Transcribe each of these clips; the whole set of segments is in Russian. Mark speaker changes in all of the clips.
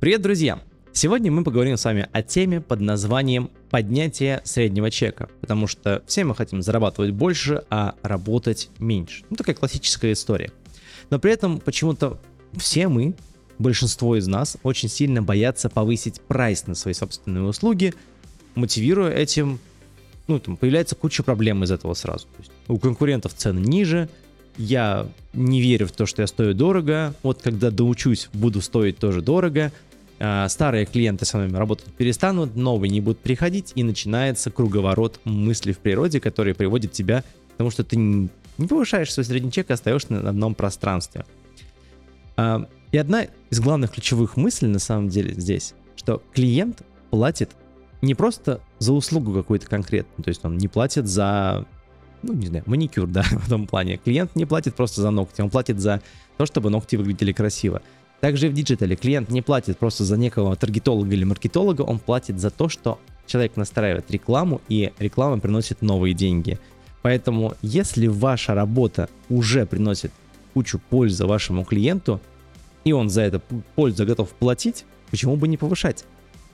Speaker 1: Привет, друзья! Сегодня мы поговорим с вами о теме под названием поднятие среднего чека, потому что все мы хотим зарабатывать больше, а работать меньше. Ну, такая классическая история. Но при этом почему-то все мы, большинство из нас, очень сильно боятся повысить прайс на свои собственные услуги, мотивируя этим, ну, там появляется куча проблем из этого сразу. То есть у конкурентов цены ниже, я не верю в то, что я стою дорого, вот когда доучусь, буду стоить тоже дорого, старые клиенты с вами работать перестанут, новые не будут приходить, и начинается круговорот мыслей в природе, который приводит тебя к тому, что ты не повышаешь свой средний чек, а остаешься на одном пространстве. А, и одна из главных ключевых мыслей на самом деле здесь, что клиент платит не просто за услугу какую-то конкретную, то есть он не платит за, ну не знаю, маникюр, да, в этом плане. Клиент не платит просто за ногти, он платит за то, чтобы ногти выглядели красиво. Также и в диджитале клиент не платит просто за некого таргетолога или маркетолога, он платит за то, что человек настраивает рекламу, и реклама приносит новые деньги. Поэтому, если ваша работа уже приносит кучу пользы вашему клиенту, и он за это пользу готов платить, почему бы не повышать?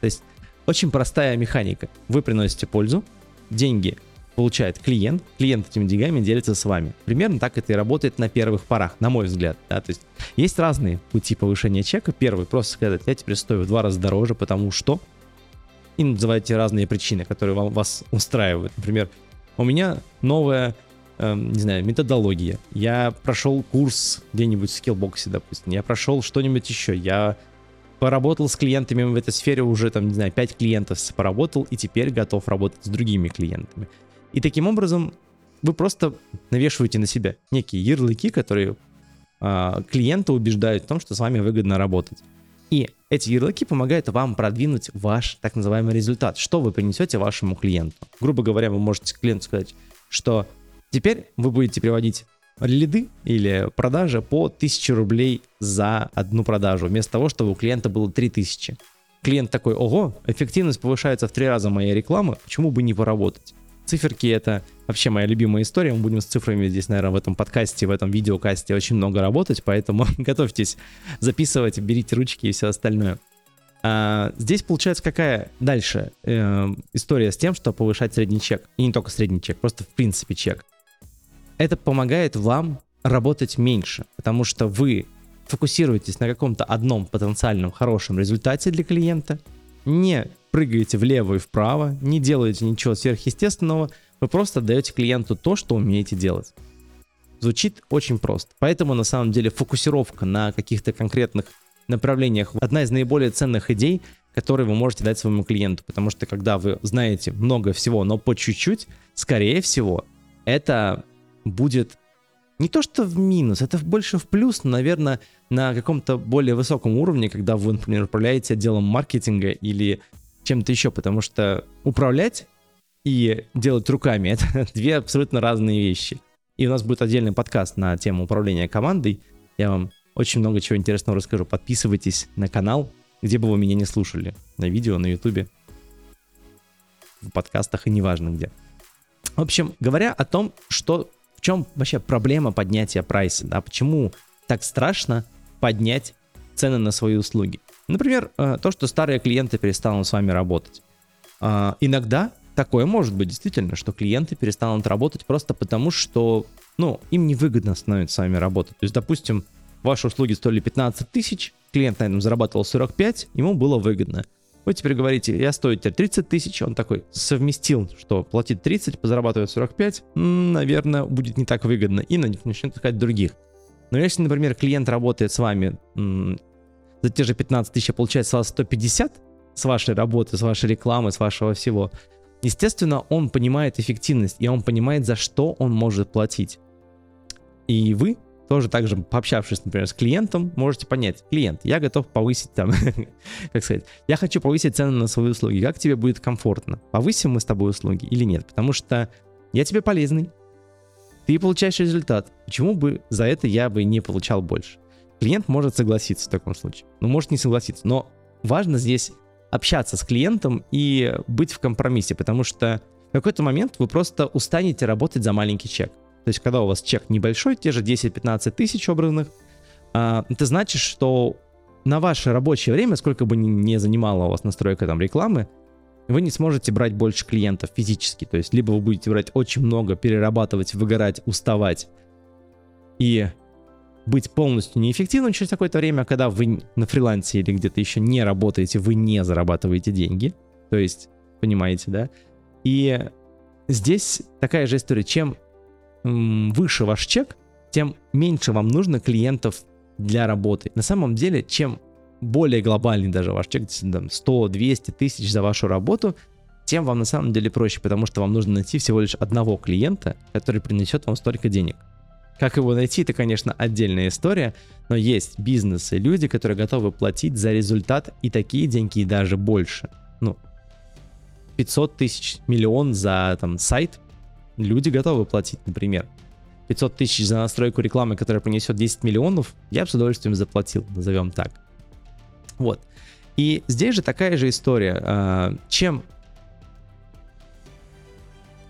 Speaker 1: То есть очень простая механика. Вы приносите пользу, деньги получает клиент, клиент этими деньгами делится с вами. Примерно так это и работает на первых порах, на мой взгляд. Да? То есть есть разные пути повышения чека. Первый просто сказать, я теперь стою в два раза дороже, потому что и называйте разные причины, которые вам, вас устраивают. Например, у меня новая, э, не знаю, методология. Я прошел курс где-нибудь в скиллбоксе, допустим. Я прошел что-нибудь еще. Я поработал с клиентами в этой сфере уже, там, не знаю, 5 клиентов поработал и теперь готов работать с другими клиентами. И таким образом вы просто навешиваете на себя некие ярлыки, которые э, клиента убеждают в том, что с вами выгодно работать. И эти ярлыки помогают вам продвинуть ваш так называемый результат. Что вы принесете вашему клиенту? Грубо говоря, вы можете клиенту сказать, что теперь вы будете приводить лиды или продажи по 1000 рублей за одну продажу, вместо того, чтобы у клиента было 3000. Клиент такой, ого, эффективность повышается в три раза моей рекламы, почему бы не поработать? Циферки — это вообще моя любимая история. Мы будем с цифрами здесь, наверное, в этом подкасте, в этом видеокасте очень много работать, поэтому готовьтесь записывать, берите ручки и все остальное. А, здесь получается какая дальше э, история с тем, что повышать средний чек. И не только средний чек, просто в принципе чек. Это помогает вам работать меньше, потому что вы фокусируетесь на каком-то одном потенциальном хорошем результате для клиента, не прыгаете влево и вправо, не делаете ничего сверхъестественного, вы просто даете клиенту то, что умеете делать. Звучит очень просто. Поэтому на самом деле фокусировка на каких-то конкретных направлениях одна из наиболее ценных идей, которые вы можете дать своему клиенту. Потому что когда вы знаете много всего, но по чуть-чуть, скорее всего, это будет не то что в минус, это больше в плюс, но, наверное, на каком-то более высоком уровне, когда вы, например, управляете отделом маркетинга или чем-то еще, потому что управлять и делать руками — это две абсолютно разные вещи. И у нас будет отдельный подкаст на тему управления командой. Я вам очень много чего интересного расскажу. Подписывайтесь на канал, где бы вы меня не слушали. На видео, на ютубе, в подкастах и неважно где. В общем, говоря о том, что в чем вообще проблема поднятия прайса, да, почему так страшно поднять цены на свои услуги. Например, э, то, что старые клиенты перестанут с вами работать. А, иногда такое может быть действительно, что клиенты перестанут работать просто потому, что ну, им невыгодно становится с вами работать. То есть, допустим, ваши услуги стоили 15 тысяч, клиент на этом зарабатывал 45, ему было выгодно. Вы теперь говорите, я стою теперь 30 тысяч, он такой совместил, что платит 30, зарабатывает 45, наверное, будет не так выгодно, и начнет искать других. Но если, например, клиент работает с вами за те же 15 тысяч, а получает с вас 150 с вашей работы, с вашей рекламы, с вашего всего, естественно, он понимает эффективность, и он понимает, за что он может платить. И вы тоже также пообщавшись, например, с клиентом, можете понять, клиент, я готов повысить там, как сказать, я хочу повысить цены на свои услуги, как тебе будет комфортно, повысим мы с тобой услуги или нет, потому что я тебе полезный, ты получаешь результат, почему бы за это я бы не получал больше? Клиент может согласиться в таком случае, ну может не согласиться, но важно здесь общаться с клиентом и быть в компромиссе, потому что в какой-то момент вы просто устанете работать за маленький чек. То есть, когда у вас чек небольшой, те же 10-15 тысяч образных, а, это значит, что на ваше рабочее время, сколько бы ни занимала у вас настройка там рекламы, вы не сможете брать больше клиентов физически. То есть либо вы будете брать очень много, перерабатывать, выгорать, уставать и быть полностью неэффективным через какое-то время, когда вы на фрилансе или где-то еще не работаете, вы не зарабатываете деньги. То есть, понимаете, да? И здесь такая же история. Чем выше ваш чек, тем меньше вам нужно клиентов для работы. На самом деле, чем более глобальный даже ваш чек, там 100, 200 тысяч за вашу работу, тем вам на самом деле проще, потому что вам нужно найти всего лишь одного клиента, который принесет вам столько денег. Как его найти, это, конечно, отдельная история, но есть бизнесы, люди, которые готовы платить за результат и такие деньги, и даже больше. Ну, 500 тысяч, миллион за там сайт, люди готовы платить, например. 500 тысяч за настройку рекламы, которая принесет 10 миллионов, я бы с удовольствием заплатил, назовем так. Вот. И здесь же такая же история. А, чем,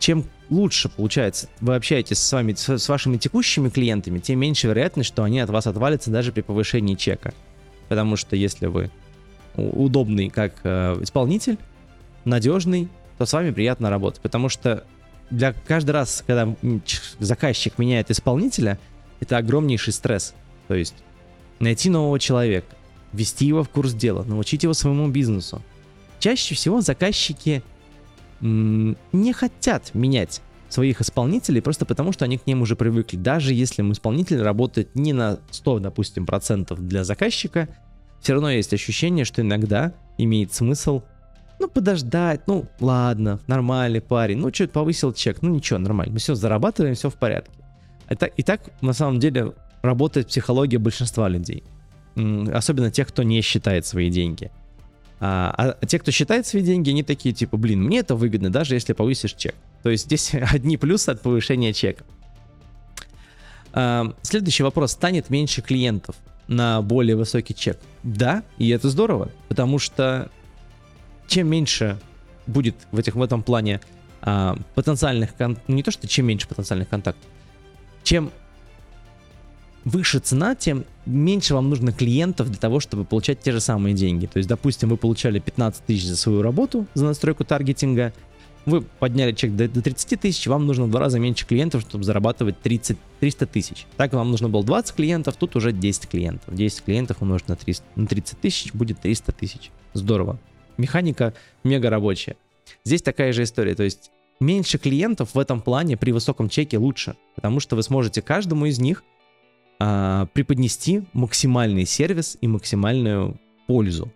Speaker 1: чем лучше получается, вы общаетесь с вами, с вашими текущими клиентами, тем меньше вероятность, что они от вас отвалятся даже при повышении чека. Потому что если вы удобный как э, исполнитель, надежный, то с вами приятно работать. Потому что для каждый раз, когда заказчик меняет исполнителя, это огромнейший стресс. То есть найти нового человека, ввести его в курс дела, научить его своему бизнесу. Чаще всего заказчики не хотят менять своих исполнителей просто потому, что они к ним уже привыкли. Даже если исполнитель работает не на 100, допустим, процентов для заказчика, все равно есть ощущение, что иногда имеет смысл ну, подождать, ну, ладно, нормальный парень, ну, чуть повысил чек, ну, ничего, нормально, мы все зарабатываем, все в порядке. Это, и так, на самом деле, работает психология большинства людей. Особенно тех, кто не считает свои деньги. А, а те, кто считает свои деньги, они такие, типа, блин, мне это выгодно, даже если повысишь чек. То есть здесь одни плюсы от повышения чека. А, следующий вопрос. Станет меньше клиентов на более высокий чек? Да, и это здорово, потому что чем меньше будет в, этих, в этом плане а, потенциальных, кон... Ну, не то что чем меньше потенциальных контактов, чем выше цена, тем меньше вам нужно клиентов для того, чтобы получать те же самые деньги. То есть, допустим, вы получали 15 тысяч за свою работу, за настройку таргетинга, вы подняли чек до, до 30 тысяч, вам нужно в два раза меньше клиентов, чтобы зарабатывать 30, 300 тысяч. Так вам нужно было 20 клиентов, тут уже 10 клиентов. 10 клиентов умножить на, 300, на 30 тысяч будет 300 тысяч. Здорово механика мега рабочая. Здесь такая же история, то есть меньше клиентов в этом плане при высоком чеке лучше, потому что вы сможете каждому из них а, преподнести максимальный сервис и максимальную пользу.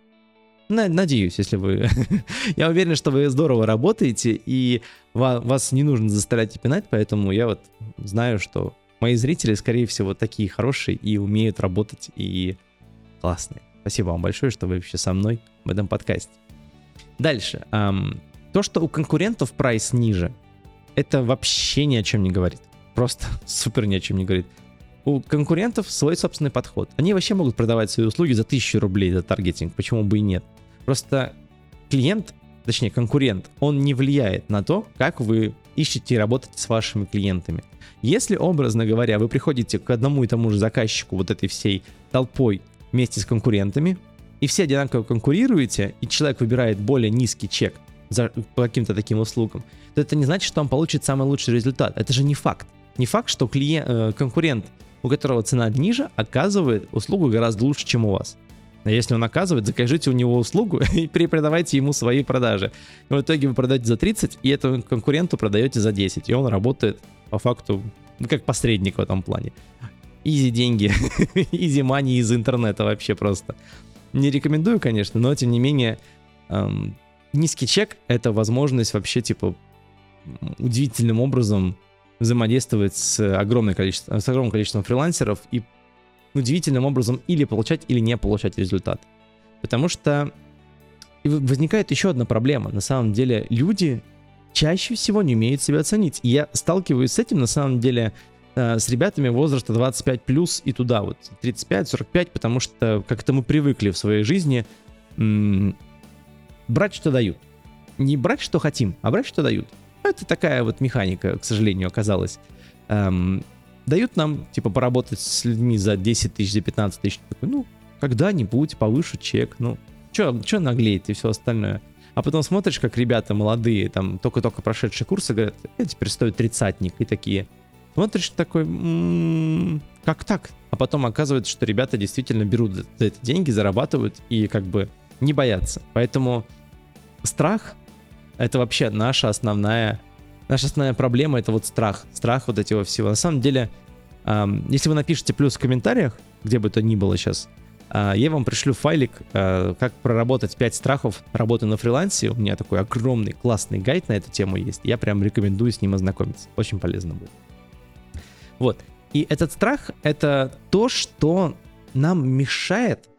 Speaker 1: Надеюсь, если вы... я уверен, что вы здорово работаете, и вас не нужно заставлять и пинать, поэтому я вот знаю, что мои зрители, скорее всего, такие хорошие и умеют работать, и классные. Спасибо вам большое, что вы вообще со мной в этом подкасте. Дальше. Эм, то, что у конкурентов прайс ниже, это вообще ни о чем не говорит. Просто супер ни о чем не говорит. У конкурентов свой собственный подход. Они вообще могут продавать свои услуги за 1000 рублей за таргетинг, почему бы и нет. Просто клиент, точнее конкурент, он не влияет на то, как вы ищете и работаете с вашими клиентами. Если, образно говоря, вы приходите к одному и тому же заказчику вот этой всей толпой вместе с конкурентами, и все одинаково конкурируете, и человек выбирает более низкий чек за, по каким-то таким услугам, то это не значит, что он получит самый лучший результат. Это же не факт. Не факт, что клиент, э, конкурент, у которого цена ниже, оказывает услугу гораздо лучше, чем у вас. А если он оказывает, закажите у него услугу и перепродавайте ему свои продажи. В итоге вы продаете за 30, и этому конкуренту продаете за 10. И он работает по факту ну, как посредник в этом плане. Изи деньги, изи мани из интернета вообще просто. Не рекомендую, конечно, но тем не менее эм, низкий чек — это возможность вообще, типа, удивительным образом взаимодействовать с, огромным количеством, с огромным количеством фрилансеров и удивительным образом или получать, или не получать результат. Потому что возникает еще одна проблема. На самом деле люди чаще всего не умеют себя оценить. И я сталкиваюсь с этим, на самом деле, Э, с ребятами возраста 25 плюс и туда вот 35-45, потому что как-то мы привыкли в своей жизни м- брать, что дают. Не брать, что хотим, а брать, что дают. Это такая вот механика, к сожалению, оказалась. Эм, дают нам, типа, поработать с людьми за 10 тысяч, за 15 тысяч. Такой, ну, когда-нибудь повышу чек, ну, что чё наглеет и все остальное. А потом смотришь, как ребята молодые, там, только-только прошедшие курсы, говорят, я теперь стою тридцатник, и такие, смотришь такой, м-м, как так? А потом оказывается, что ребята действительно берут за это деньги, зарабатывают и как бы не боятся. Поэтому страх — это вообще наша основная, наша основная проблема, это вот страх, страх вот этого всего. На самом деле, эм, если вы напишите плюс в комментариях, где бы то ни было сейчас, э, я вам пришлю файлик, э, как проработать 5 страхов работы на фрилансе. У меня такой огромный классный гайд на эту тему есть. Я прям рекомендую с ним ознакомиться. Очень полезно будет. Вот. И этот страх — это то, что нам мешает,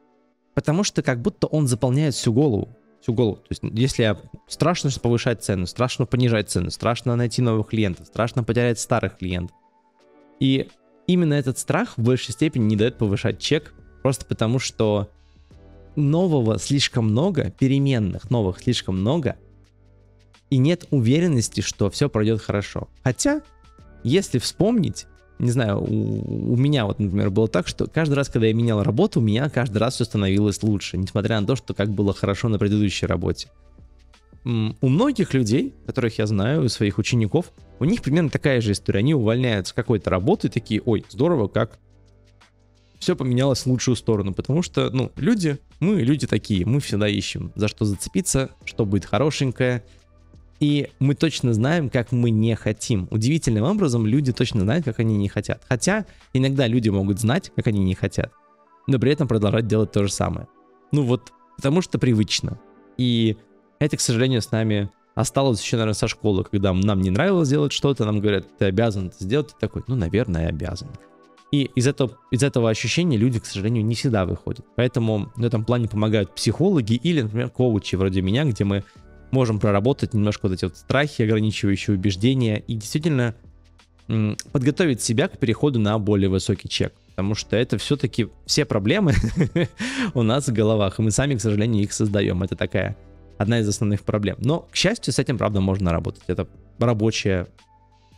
Speaker 1: потому что как будто он заполняет всю голову. Всю голову. То есть если страшно повышать цену, страшно понижать цену, страшно найти новых клиентов, страшно потерять старых клиентов. И именно этот страх в большей степени не дает повышать чек, просто потому что нового слишком много, переменных новых слишком много, и нет уверенности, что все пройдет хорошо. Хотя, если вспомнить, не знаю, у, у меня вот, например, было так, что каждый раз, когда я менял работу, у меня каждый раз все становилось лучше, несмотря на то, что как было хорошо на предыдущей работе. У многих людей, которых я знаю, у своих учеников, у них примерно такая же история. Они увольняются с какой-то работы, такие, ой, здорово, как все поменялось в лучшую сторону, потому что, ну, люди, мы люди такие, мы всегда ищем, за что зацепиться, что будет хорошенькое, и мы точно знаем, как мы не хотим. Удивительным образом люди точно знают, как они не хотят. Хотя иногда люди могут знать, как они не хотят, но при этом продолжать делать то же самое. Ну вот, потому что привычно. И это, к сожалению, с нами осталось еще, наверное, со школы, когда нам не нравилось делать что-то, нам говорят, ты обязан это сделать, ты такой, ну, наверное, обязан. И из этого, из этого ощущения люди, к сожалению, не всегда выходят. Поэтому в этом плане помогают психологи или, например, коучи вроде меня, где мы можем проработать немножко вот эти вот страхи, ограничивающие убеждения и действительно подготовить себя к переходу на более высокий чек. Потому что это все-таки все проблемы у нас в головах, и мы сами, к сожалению, их создаем. Это такая одна из основных проблем. Но, к счастью, с этим, правда, можно работать. Это рабочая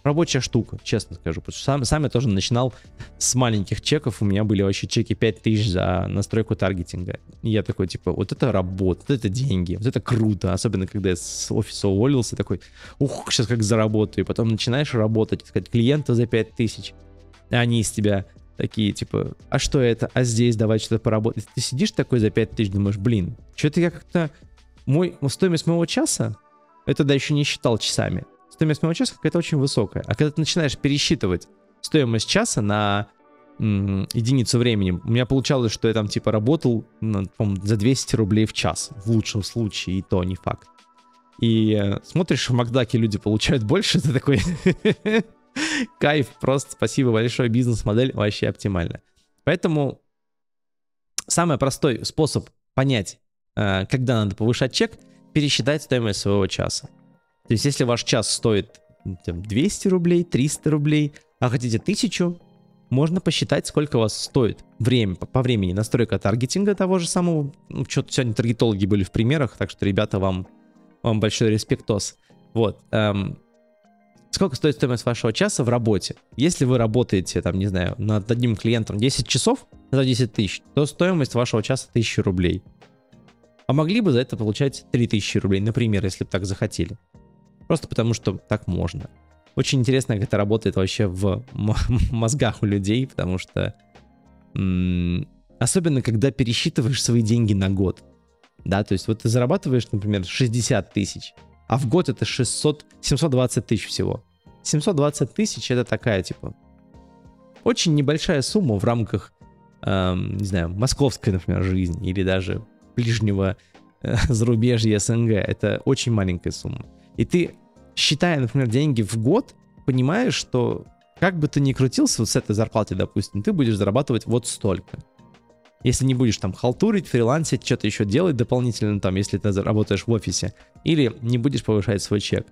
Speaker 1: рабочая штука, честно скажу. Потому что сам, сам я тоже начинал с маленьких чеков. У меня были вообще чеки 5000 за настройку таргетинга. И я такой, типа, вот это работа, вот это деньги, вот это круто. Особенно, когда я с офиса уволился, такой, ух, сейчас как заработаю. Потом начинаешь работать, сказать, клиента за 5000. А они из тебя такие, типа, а что это? А здесь давай что-то поработать. Ты сидишь такой за 5000, думаешь, блин, что-то я как-то... Мой, стоимость моего часа, это да еще не считал часами, стоимость моего часа какая-то очень высокая. А когда ты начинаешь пересчитывать стоимость часа на м- единицу времени, у меня получалось, что я там типа работал ну, за 200 рублей в час, в лучшем случае, и то не факт. И э, смотришь, в Макдаке люди получают больше, ты такой кайф, просто спасибо большое, бизнес-модель вообще оптимальна. Поэтому самый простой способ понять, э, когда надо повышать чек, пересчитать стоимость своего часа. То есть, если ваш час стоит там, 200 рублей, 300 рублей, а хотите 1000, можно посчитать, сколько у вас стоит время, по, времени настройка таргетинга того же самого. Ну, что-то сегодня таргетологи были в примерах, так что, ребята, вам, вам большой респектос. Вот. Эм, сколько стоит стоимость вашего часа в работе? Если вы работаете, там, не знаю, над одним клиентом 10 часов за 10 тысяч, то стоимость вашего часа 1000 рублей. А могли бы за это получать 3000 рублей, например, если бы так захотели. Просто потому, что так можно. Очень интересно, как это работает вообще в мозгах у людей, потому что особенно когда пересчитываешь свои деньги на год. Да, то есть вот ты зарабатываешь, например, 60 тысяч, а в год это 600, 720 тысяч всего. 720 тысяч это такая, типа, очень небольшая сумма в рамках, эм, не знаю, московской, например, жизни или даже ближнего э, зарубежья СНГ. Это очень маленькая сумма. И ты, считая, например, деньги в год, понимаешь, что как бы ты ни крутился вот с этой зарплаты, допустим, ты будешь зарабатывать вот столько. Если не будешь там халтурить, фрилансить, что-то еще делать дополнительно, там, если ты работаешь в офисе, или не будешь повышать свой чек.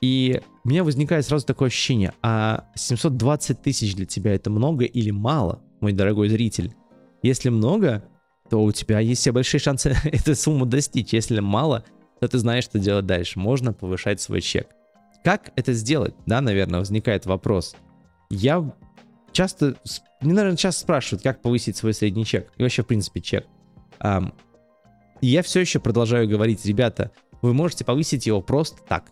Speaker 1: И у меня возникает сразу такое ощущение, а 720 тысяч для тебя это много или мало, мой дорогой зритель? Если много, то у тебя есть все большие шансы эту сумму достичь. Если мало, то ты знаешь, что делать дальше. Можно повышать свой чек. Как это сделать? Да, наверное, возникает вопрос. Я часто, мне, наверное, часто спрашивают, как повысить свой средний чек. И вообще, в принципе, чек. И я все еще продолжаю говорить, ребята, вы можете повысить его просто так.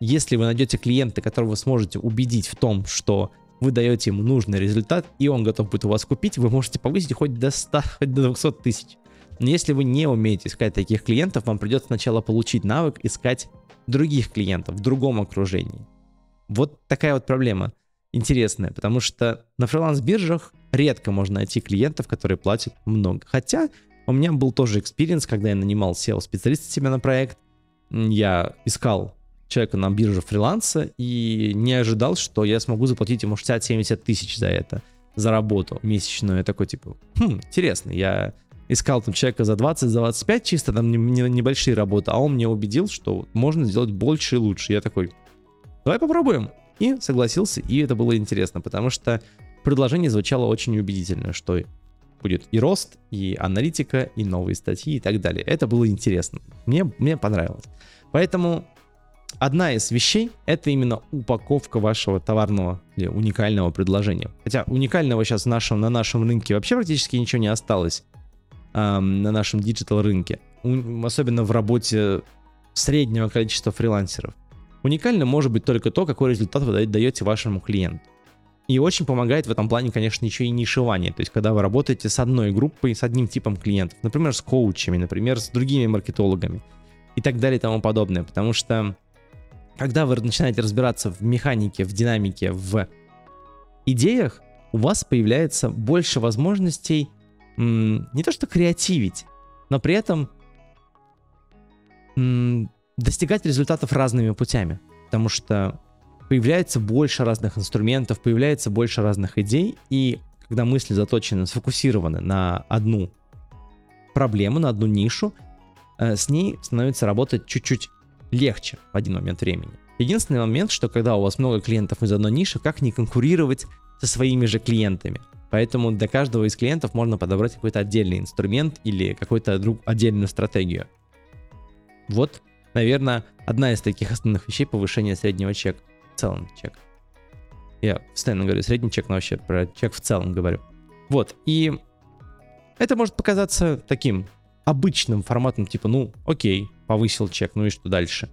Speaker 1: Если вы найдете клиента, которого вы сможете убедить в том, что вы даете ему нужный результат, и он готов будет у вас купить, вы можете повысить хоть до 100, хоть до 200 тысяч. Но если вы не умеете искать таких клиентов, вам придется сначала получить навык искать других клиентов в другом окружении. Вот такая вот проблема интересная, потому что на фриланс-биржах редко можно найти клиентов, которые платят много. Хотя у меня был тоже experience, когда я нанимал SEO-специалиста себе на проект. Я искал человека на бирже фриланса и не ожидал, что я смогу заплатить ему 60-70 тысяч за это, за работу месячную. Я такой, типа, хм, интересно, я искал там человека за 20, за 25 чисто, там небольшие работы, а он меня убедил, что можно сделать больше и лучше. Я такой, давай попробуем. И согласился, и это было интересно, потому что предложение звучало очень убедительно, что будет и рост, и аналитика, и новые статьи и так далее. Это было интересно. Мне, мне понравилось. Поэтому одна из вещей — это именно упаковка вашего товарного или уникального предложения. Хотя уникального сейчас в нашем, на нашем рынке вообще практически ничего не осталось на нашем digital рынке. У, особенно в работе среднего количества фрилансеров. Уникально может быть только то, какой результат вы даете вашему клиенту. И очень помогает в этом плане, конечно, еще и нишевание. То есть, когда вы работаете с одной группой, с одним типом клиентов, например, с коучами, например, с другими маркетологами и так далее и тому подобное. Потому что, когда вы начинаете разбираться в механике, в динамике, в идеях, у вас появляется больше возможностей не то что креативить, но при этом достигать результатов разными путями. Потому что появляется больше разных инструментов, появляется больше разных идей, и когда мысли заточены, сфокусированы на одну проблему, на одну нишу, э, с ней становится работать чуть-чуть легче в один момент времени. Единственный момент, что когда у вас много клиентов из одной ниши, как не конкурировать со своими же клиентами. Поэтому для каждого из клиентов можно подобрать какой-то отдельный инструмент или какую-то друг, отдельную стратегию. Вот, наверное, одна из таких основных вещей повышения среднего чека в целом чек. Я постоянно говорю средний чек, но вообще про чек в целом говорю. Вот, и это может показаться таким обычным форматом, типа, ну, окей, повысил чек, ну и что дальше?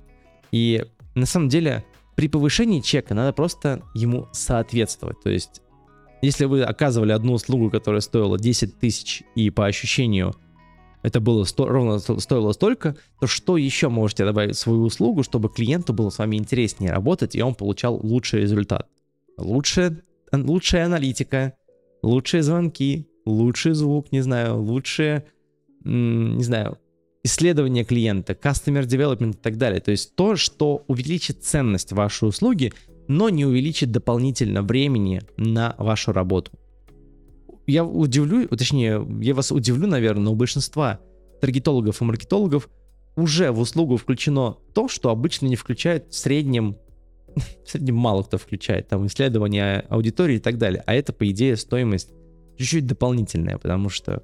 Speaker 1: И на самом деле при повышении чека надо просто ему соответствовать. То есть, если вы оказывали одну услугу, которая стоила 10 тысяч, и по ощущению это было сто, ровно стоило столько, то что еще можете добавить в свою услугу, чтобы клиенту было с вами интереснее работать, и он получал лучший результат? Лучшая, лучшая аналитика, лучшие звонки, лучший звук, не знаю, лучшие, не знаю, исследование клиента, customer development и так далее. То есть то, что увеличит ценность вашей услуги, но не увеличит дополнительно времени на вашу работу я удивлю, точнее, я вас удивлю, наверное, но у большинства таргетологов и маркетологов уже в услугу включено то, что обычно не включает в среднем, в среднем мало кто включает, там исследования аудитории и так далее. А это, по идее, стоимость чуть-чуть дополнительная, потому что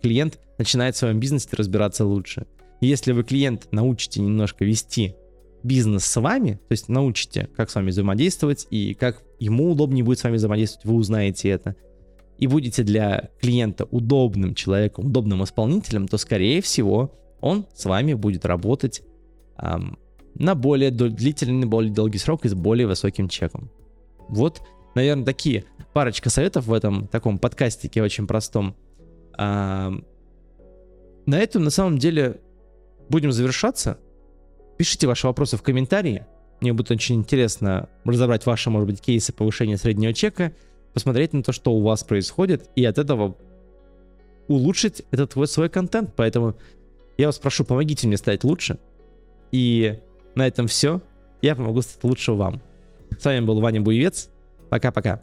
Speaker 1: клиент начинает в своем бизнесе разбираться лучше. Если вы клиент научите немножко вести бизнес с вами, то есть научите, как с вами взаимодействовать и как ему удобнее будет с вами взаимодействовать, вы узнаете это – и будете для клиента удобным человеком, удобным исполнителем, то, скорее всего, он с вами будет работать эм, на более длительный, более долгий срок и с более высоким чеком. Вот, наверное, такие парочка советов в этом таком подкастике очень простом. Эм, на этом, на самом деле, будем завершаться. Пишите ваши вопросы в комментарии. Мне будет очень интересно разобрать ваши, может быть, кейсы повышения среднего чека – посмотреть на то, что у вас происходит, и от этого улучшить этот вот свой контент. Поэтому я вас прошу, помогите мне стать лучше. И на этом все. Я помогу стать лучше вам. С вами был Ваня Буевец. Пока-пока.